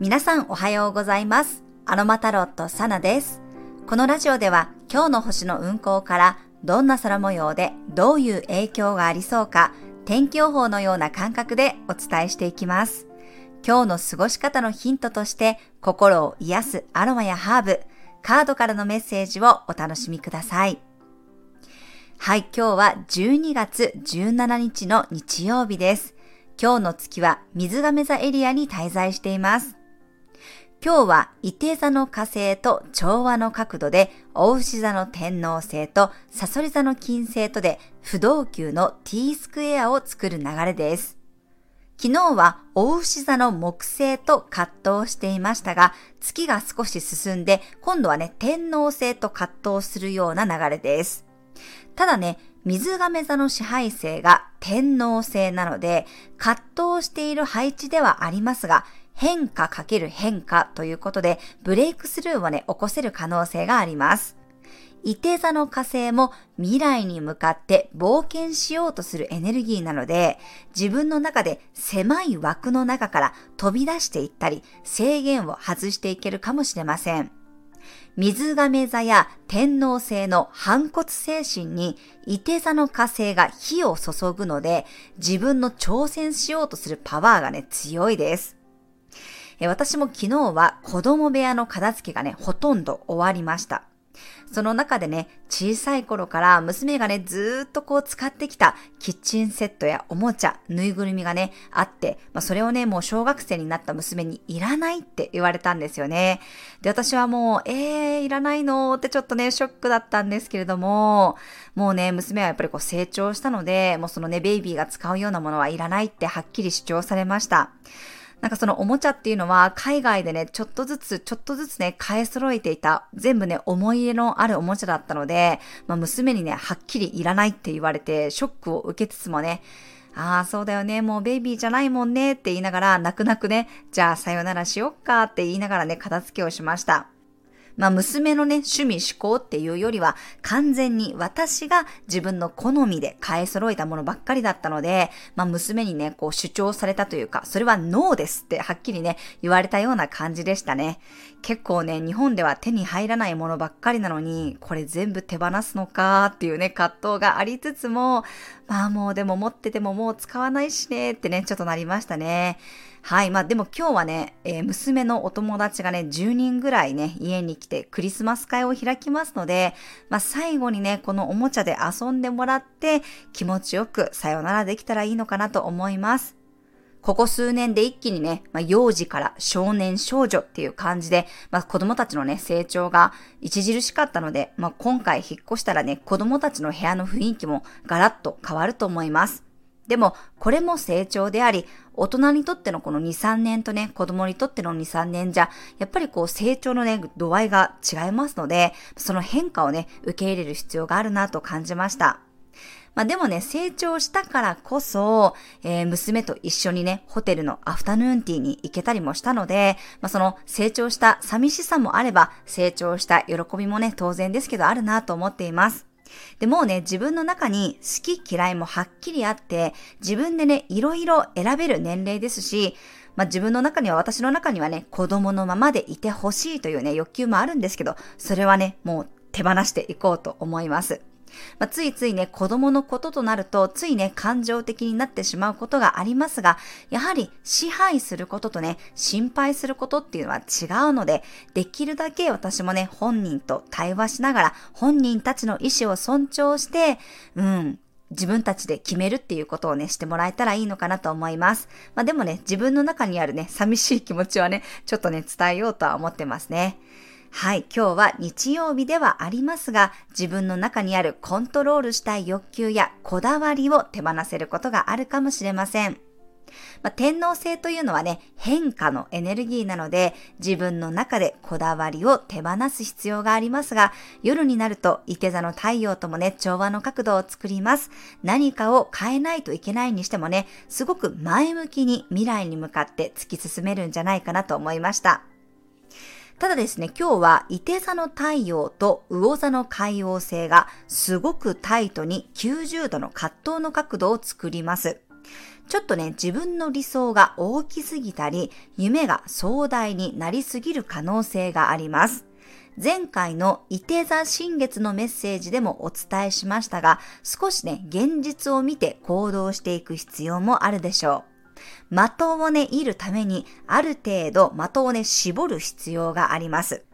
皆さんおはようございます。アロマタロットサナです。このラジオでは今日の星の運行からどんな空模様でどういう影響がありそうか天気予報のような感覚でお伝えしていきます。今日の過ごし方のヒントとして心を癒すアロマやハーブ、カードからのメッセージをお楽しみください。はい、今日は12月17日の日曜日です。今日の月は水亀座エリアに滞在しています。今日は、伊手座の火星と調和の角度で、大牛座の天王星とサソリ座の金星とで、不動級の T スクエアを作る流れです。昨日は大牛座の木星と葛藤していましたが、月が少し進んで、今度はね、天王星と葛藤するような流れです。ただね、水亀座の支配星が天王星なので、葛藤している配置ではありますが、変化かける変化ということで、ブレイクスルーをね、起こせる可能性があります。伊手座の火星も未来に向かって冒険しようとするエネルギーなので、自分の中で狭い枠の中から飛び出していったり、制限を外していけるかもしれません。水亀座や天王星の反骨精神に、伊手座の火星が火を注ぐので、自分の挑戦しようとするパワーがね、強いです。え私も昨日は子供部屋の片付けがね、ほとんど終わりました。その中でね、小さい頃から娘がね、ずっとこう使ってきたキッチンセットやおもちゃ、ぬいぐるみがね、あって、まあ、それをね、もう小学生になった娘にいらないって言われたんですよね。で、私はもう、えー、いらないのってちょっとね、ショックだったんですけれども、もうね、娘はやっぱりこう成長したので、もうそのね、ベイビーが使うようなものはいらないってはっきり主張されました。なんかそのおもちゃっていうのは海外でね、ちょっとずつ、ちょっとずつね、買い揃えていた、全部ね、思い入れのあるおもちゃだったので、まあ娘にね、はっきりいらないって言われて、ショックを受けつつもね、ああ、そうだよね、もうベイビーじゃないもんねって言いながら、泣く泣くね、じゃあさよならしよっかって言いながらね、片付けをしました。まあ娘のね、趣味思考っていうよりは、完全に私が自分の好みで買い揃えたものばっかりだったので、まあ娘にね、こう主張されたというか、それはノーですってはっきりね、言われたような感じでしたね。結構ね、日本では手に入らないものばっかりなのに、これ全部手放すのかっていうね、葛藤がありつつも、まあもうでも持っててももう使わないしねってね、ちょっとなりましたね。はい。まあでも今日はね、えー娘のお友達がね、10人ぐらいね、家に来てクリスマス会を開きますので、まあ最後にね、このおもちゃで遊んでもらって、気持ちよくさよならできたらいいのかなと思います。ここ数年で一気にね、まあ、幼児から少年少女っていう感じで、まあ、子供たちのね、成長が著しかったので、まあ、今回引っ越したらね、子供たちの部屋の雰囲気もガラッと変わると思います。でも、これも成長であり、大人にとってのこの2、3年とね、子供にとっての2、3年じゃ、やっぱりこう成長のね、度合いが違いますので、その変化をね、受け入れる必要があるなと感じました。まあでもね、成長したからこそ、えー娘と一緒にね、ホテルのアフタヌーンティーに行けたりもしたので、まあその成長した寂しさもあれば、成長した喜びもね、当然ですけどあるなと思っています。で、もうね、自分の中に好き嫌いもはっきりあって、自分でね、いろいろ選べる年齢ですし、まあ自分の中には、私の中にはね、子供のままでいてほしいというね、欲求もあるんですけど、それはね、もう手放していこうと思います。まあ、ついついね、子供のこととなると、ついね、感情的になってしまうことがありますが、やはり支配することとね、心配することっていうのは違うので、できるだけ私もね、本人と対話しながら、本人たちの意思を尊重して、うん、自分たちで決めるっていうことをね、してもらえたらいいのかなと思います。まあでもね、自分の中にあるね、寂しい気持ちはね、ちょっとね、伝えようとは思ってますね。はい、今日は日曜日ではありますが、自分の中にあるコントロールしたい欲求やこだわりを手放せることがあるかもしれません。まあ、天皇星というのはね、変化のエネルギーなので、自分の中でこだわりを手放す必要がありますが、夜になると、伊手座の太陽ともね、調和の角度を作ります。何かを変えないといけないにしてもね、すごく前向きに未来に向かって突き進めるんじゃないかなと思いました。ただですね、今日は、伊手座の太陽と魚座の海王星がすごくタイトに90度の葛藤の角度を作ります。ちょっとね、自分の理想が大きすぎたり、夢が壮大になりすぎる可能性があります。前回の伊手座新月のメッセージでもお伝えしましたが、少しね、現実を見て行動していく必要もあるでしょう。的をね、いるために、ある程度的をね、絞る必要があります。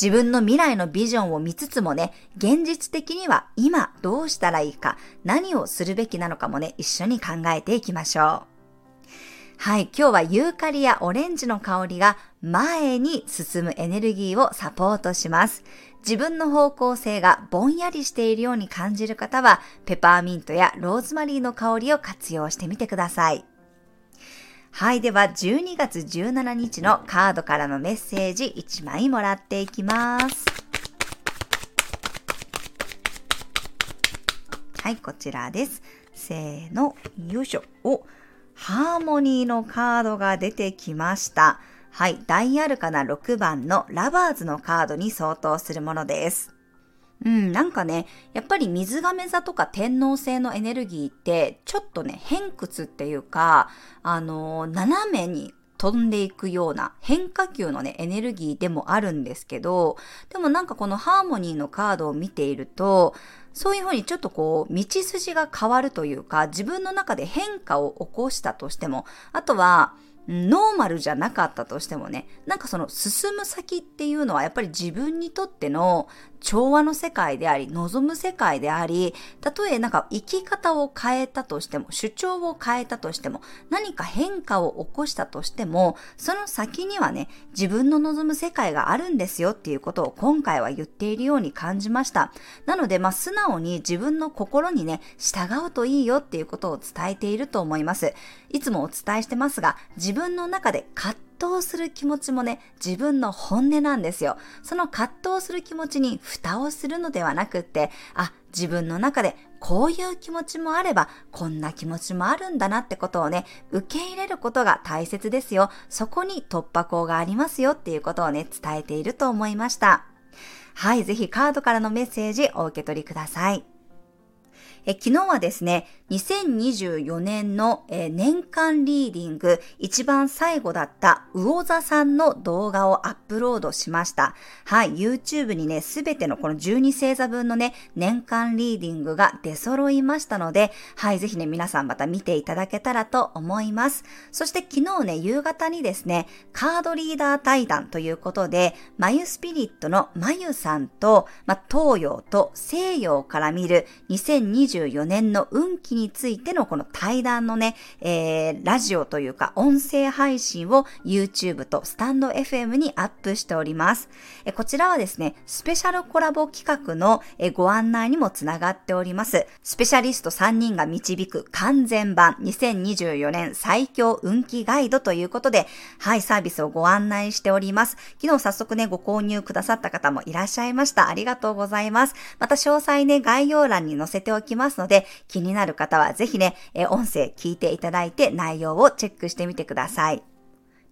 自分の未来のビジョンを見つつもね、現実的には今どうしたらいいか、何をするべきなのかもね、一緒に考えていきましょう。はい、今日はユーカリやオレンジの香りが前に進むエネルギーをサポートします。自分の方向性がぼんやりしているように感じる方は、ペパーミントやローズマリーの香りを活用してみてください。はい、では12月17日のカードからのメッセージ1枚もらっていきます。はい、こちらです。せーの、よいしょ。お、ハーモニーのカードが出てきました。はい、ダイアルカナ6番のラバーズのカードに相当するものです。うん、なんかね、やっぱり水亀座とか天皇星のエネルギーって、ちょっとね、偏屈っていうか、あのー、斜めに飛んでいくような変化球のね、エネルギーでもあるんですけど、でもなんかこのハーモニーのカードを見ていると、そういうふうにちょっとこう、道筋が変わるというか、自分の中で変化を起こしたとしても、あとは、ノーマルじゃなかったとしてもね、なんかその進む先っていうのはやっぱり自分にとっての調和の世界であり、望む世界であり、たとえなんか生き方を変えたとしても、主張を変えたとしても、何か変化を起こしたとしても、その先にはね、自分の望む世界があるんですよっていうことを今回は言っているように感じました。なので、まあ、素直に自分の心にね、従うといいよっていうことを伝えていると思います。いつもお伝えしてますが、自分の中で葛藤する気持ちもね、自分の本音なんですよ。その葛藤する気持ちに蓋をするのではなくって、あ、自分の中でこういう気持ちもあれば、こんな気持ちもあるんだなってことをね、受け入れることが大切ですよ。そこに突破口がありますよっていうことをね、伝えていると思いました。はい、ぜひカードからのメッセージお受け取りください。え昨日はですね、2024年の、え年間リーディング一番最後だった魚座さんの動画をアップロードしました。はい、YouTube にね、すべてのこの12星座分のね、年間リーディングが出揃いましたので、はい、ぜひね、皆さんまた見ていただけたらと思います。そして昨日ね、夕方にですね、カードリーダー対談ということで、マユスピリットのマユさんと、ま東洋と西洋から見る2024年の運気にについてのこの対談のね、えー、ラジオというか音声配信を YouTube とスタンド FM にアップしております。えこちらはですね、スペシャルコラボ企画のえご案内にもつながっております。スペシャリスト3人が導く完全版2024年最強運気ガイドということで、はい、サービスをご案内しております。昨日早速ね、ご購入くださった方もいらっしゃいました。ありがとうございます。また詳細ね、概要欄に載せておきますので、気になる方方はぜひね、え音声聞いていただいて内容をチェックしてみてください。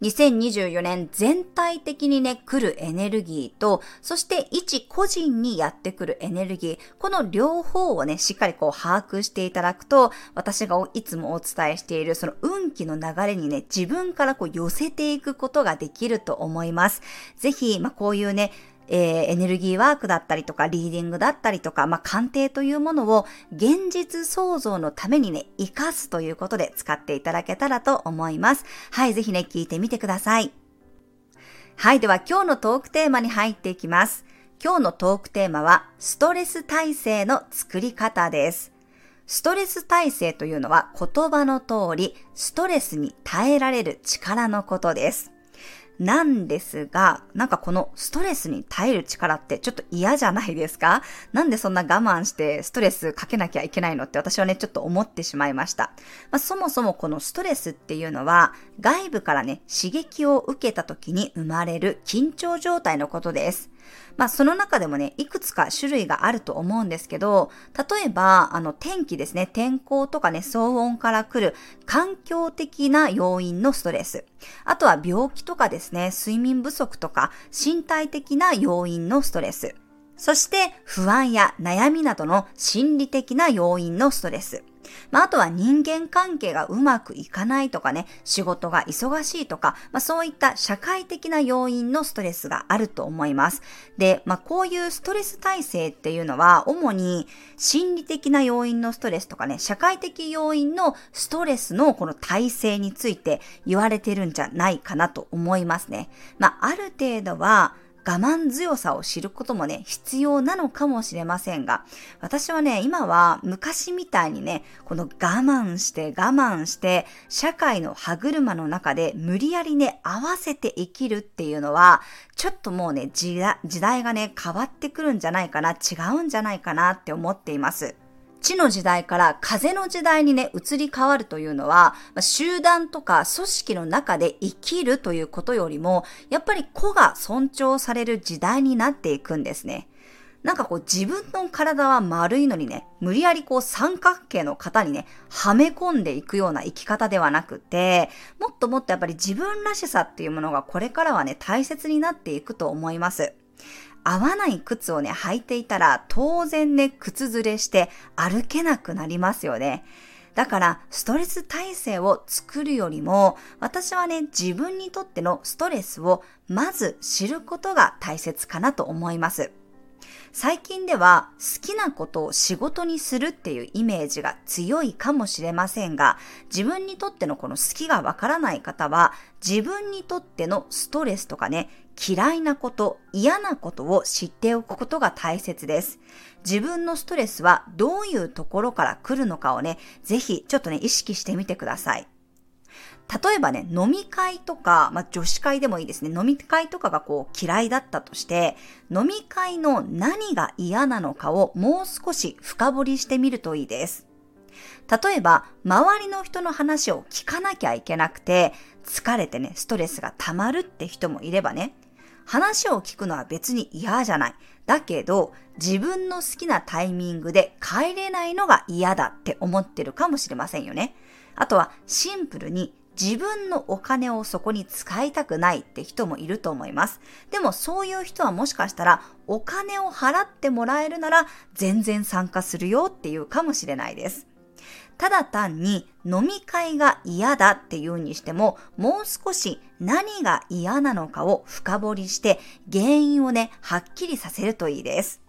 2024年全体的にね、来るエネルギーと、そして一個人にやってくるエネルギー、この両方をね、しっかりこう把握していただくと、私がいつもお伝えしているその運気の流れにね、自分からこう寄せていくことができると思います。ぜひ、まあ、こういうね、えー、エネルギーワークだったりとか、リーディングだったりとか、まあ、鑑定というものを現実創造のためにね、活かすということで使っていただけたらと思います。はい、ぜひね、聞いてみてください。はい、では今日のトークテーマに入っていきます。今日のトークテーマは、ストレス耐性の作り方です。ストレス耐性というのは言葉の通り、ストレスに耐えられる力のことです。なんですが、なんかこのストレスに耐える力ってちょっと嫌じゃないですか？なんでそんな我慢してストレスかけなきゃいけないのって私はね、ちょっと思ってしまいました。まあ、そもそもこのストレスっていうのは、外部からね、刺激を受けた時に生まれる緊張状態のことです。まあその中でもね、いくつか種類があると思うんですけど、例えば、あの天気ですね、天候とかね、騒音から来る環境的な要因のストレス。あとは病気とかですね、睡眠不足とか身体的な要因のストレス。そして不安や悩みなどの心理的な要因のストレス。まあ、あとは人間関係がうまくいかないとかね、仕事が忙しいとか、まあ、そういった社会的な要因のストレスがあると思います。で、まあ、こういうストレス耐性っていうのは、主に心理的な要因のストレスとかね、社会的要因のストレスのこの耐性について言われてるんじゃないかなと思いますね。まあ、ある程度は、我慢強さを知ることもね、必要なのかもしれませんが、私はね、今は昔みたいにね、この我慢して我慢して、社会の歯車の中で無理やりね、合わせて生きるっていうのは、ちょっともうね、時代がね、変わってくるんじゃないかな、違うんじゃないかなって思っています。地の時代から風の時代にね、移り変わるというのは、集団とか組織の中で生きるということよりも、やっぱり子が尊重される時代になっていくんですね。なんかこう自分の体は丸いのにね、無理やりこう三角形の型にね、はめ込んでいくような生き方ではなくて、もっともっとやっぱり自分らしさっていうものがこれからはね、大切になっていくと思います。合わない靴をね、履いていたら当然ね、靴ずれして歩けなくなりますよね。だから、ストレス耐性を作るよりも、私はね、自分にとってのストレスをまず知ることが大切かなと思います。最近では好きなことを仕事にするっていうイメージが強いかもしれませんが、自分にとってのこの好きがわからない方は、自分にとってのストレスとかね、嫌いなこと、嫌なことを知っておくことが大切です。自分のストレスはどういうところから来るのかをね、ぜひちょっとね、意識してみてください。例えばね、飲み会とか、まあ、女子会でもいいですね。飲み会とかがこう嫌いだったとして、飲み会の何が嫌なのかをもう少し深掘りしてみるといいです。例えば、周りの人の話を聞かなきゃいけなくて、疲れてね、ストレスが溜まるって人もいればね、話を聞くのは別に嫌じゃない。だけど、自分の好きなタイミングで帰れないのが嫌だって思ってるかもしれませんよね。あとは、シンプルに自分のお金をそこに使いたくないって人もいると思います。でもそういう人はもしかしたらお金を払ってもらえるなら全然参加するよっていうかもしれないです。ただ単に飲み会が嫌だっていうにしても、もう少し何が嫌なのかを深掘りして原因をね、はっきりさせるといいです。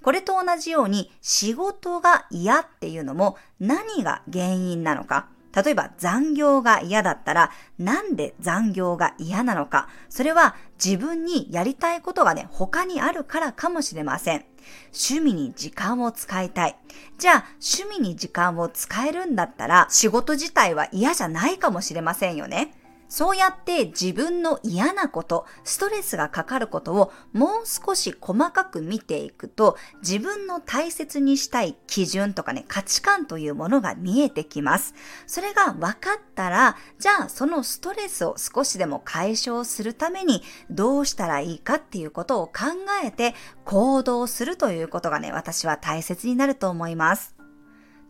これと同じように仕事が嫌っていうのも何が原因なのか、例えば残業が嫌だったら、なんで残業が嫌なのか。それは自分にやりたいことがね、他にあるからかもしれません。趣味に時間を使いたい。じゃあ、趣味に時間を使えるんだったら、仕事自体は嫌じゃないかもしれませんよね。そうやって自分の嫌なこと、ストレスがかかることをもう少し細かく見ていくと、自分の大切にしたい基準とかね、価値観というものが見えてきます。それが分かったら、じゃあそのストレスを少しでも解消するためにどうしたらいいかっていうことを考えて行動するということがね、私は大切になると思います。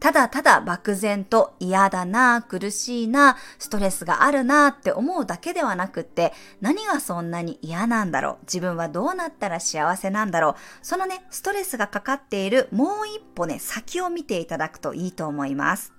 ただただ漠然と嫌だな、苦しいな、ストレスがあるなって思うだけではなくって、何がそんなに嫌なんだろう？自分はどうなったら幸せなんだろう？そのね、ストレスがかかっているもう一歩ね、先を見ていただくといいと思います。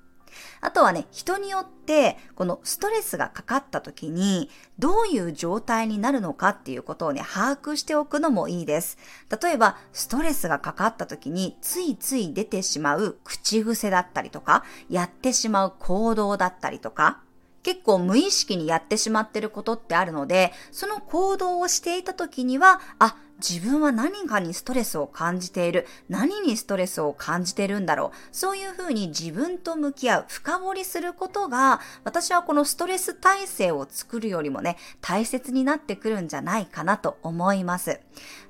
あとはね、人によって、このストレスがかかった時に、どういう状態になるのかっていうことをね、把握しておくのもいいです。例えば、ストレスがかかった時に、ついつい出てしまう口癖だったりとか、やってしまう行動だったりとか、結構無意識にやってしまってることってあるので、その行動をしていた時には、あ、自分は何かにストレスを感じている。何にストレスを感じてるんだろう。そういうふうに自分と向き合う、深掘りすることが、私はこのストレス耐性を作るよりもね、大切になってくるんじゃないかなと思います。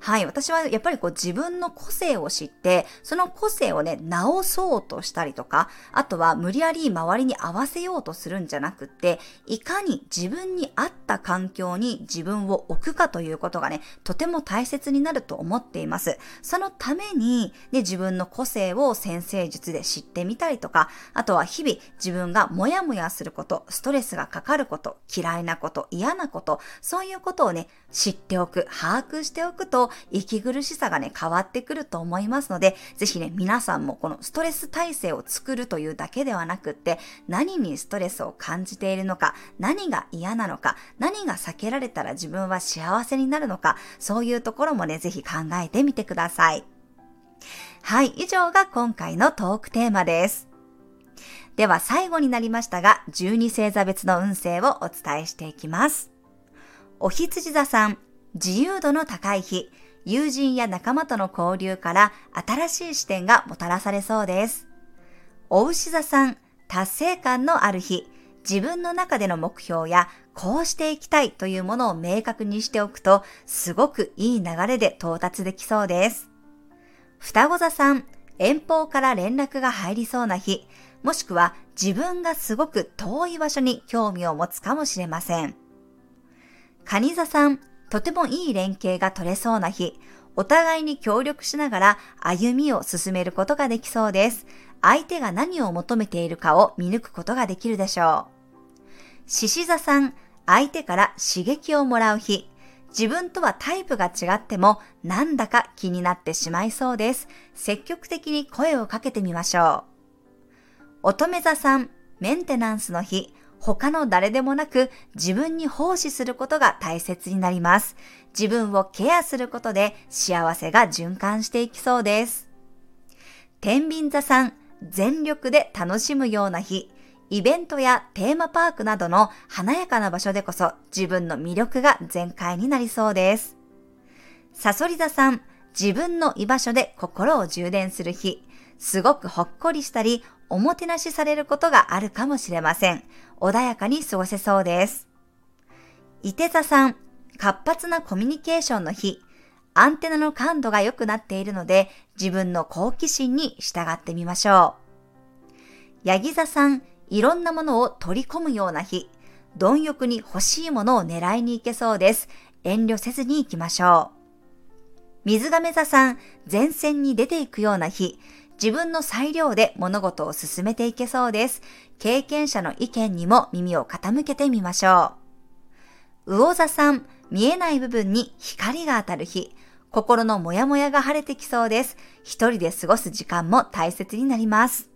はい。私はやっぱりこう自分の個性を知って、その個性をね、直そうとしたりとか、あとは無理やり周りに合わせようとするんじゃなくって、いかに自分に合った環境に自分を置くかということがね、とても大切切になると思っています。そのために、ね、自分の個性を先生術で知ってみたりとか、あとは日々自分がモヤモヤすること、ストレスがかかること、嫌いなこと、嫌なこと、そういうことをね、知っておく、把握しておくと、息苦しさがね、変わってくると思いますので、ぜひね、皆さんもこのストレス耐性を作るというだけではなくって、何にストレスを感じているのか、何が嫌なのか、何が避けられたら自分は幸せになるのか、そういうところころもね、ぜひ考えてみてください。はい、以上が今回のトークテーマです。では最後になりましたが、12星座別の運勢をお伝えしていきます。お羊座さん、自由度の高い日、友人や仲間との交流から新しい視点がもたらされそうです。お牛座さん、達成感のある日、自分の中での目標やこうしていきたいというものを明確にしておくと、すごくいい流れで到達できそうです。双子座さん、遠方から連絡が入りそうな日、もしくは自分がすごく遠い場所に興味を持つかもしれません。蟹座さん、とてもいい連携が取れそうな日、お互いに協力しながら歩みを進めることができそうです。相手が何を求めているかを見抜くことができるでしょう。獅子座さん、相手から刺激をもらう日。自分とはタイプが違ってもなんだか気になってしまいそうです。積極的に声をかけてみましょう。乙女座さん、メンテナンスの日。他の誰でもなく自分に奉仕することが大切になります。自分をケアすることで幸せが循環していきそうです。天秤座さん、全力で楽しむような日。イベントやテーマパークなどの華やかな場所でこそ自分の魅力が全開になりそうです。サソリ座さん、自分の居場所で心を充電する日、すごくほっこりしたり、おもてなしされることがあるかもしれません。穏やかに過ごせそうです。伊手座さん、活発なコミュニケーションの日、アンテナの感度が良くなっているので、自分の好奇心に従ってみましょう。ヤギ座さん、いろんなものを取り込むような日、貪欲に欲しいものを狙いに行けそうです。遠慮せずに行きましょう。水亀座さん、前線に出ていくような日、自分の裁量で物事を進めていけそうです。経験者の意見にも耳を傾けてみましょう。魚座さん、見えない部分に光が当たる日、心のモヤモヤが晴れてきそうです。一人で過ごす時間も大切になります。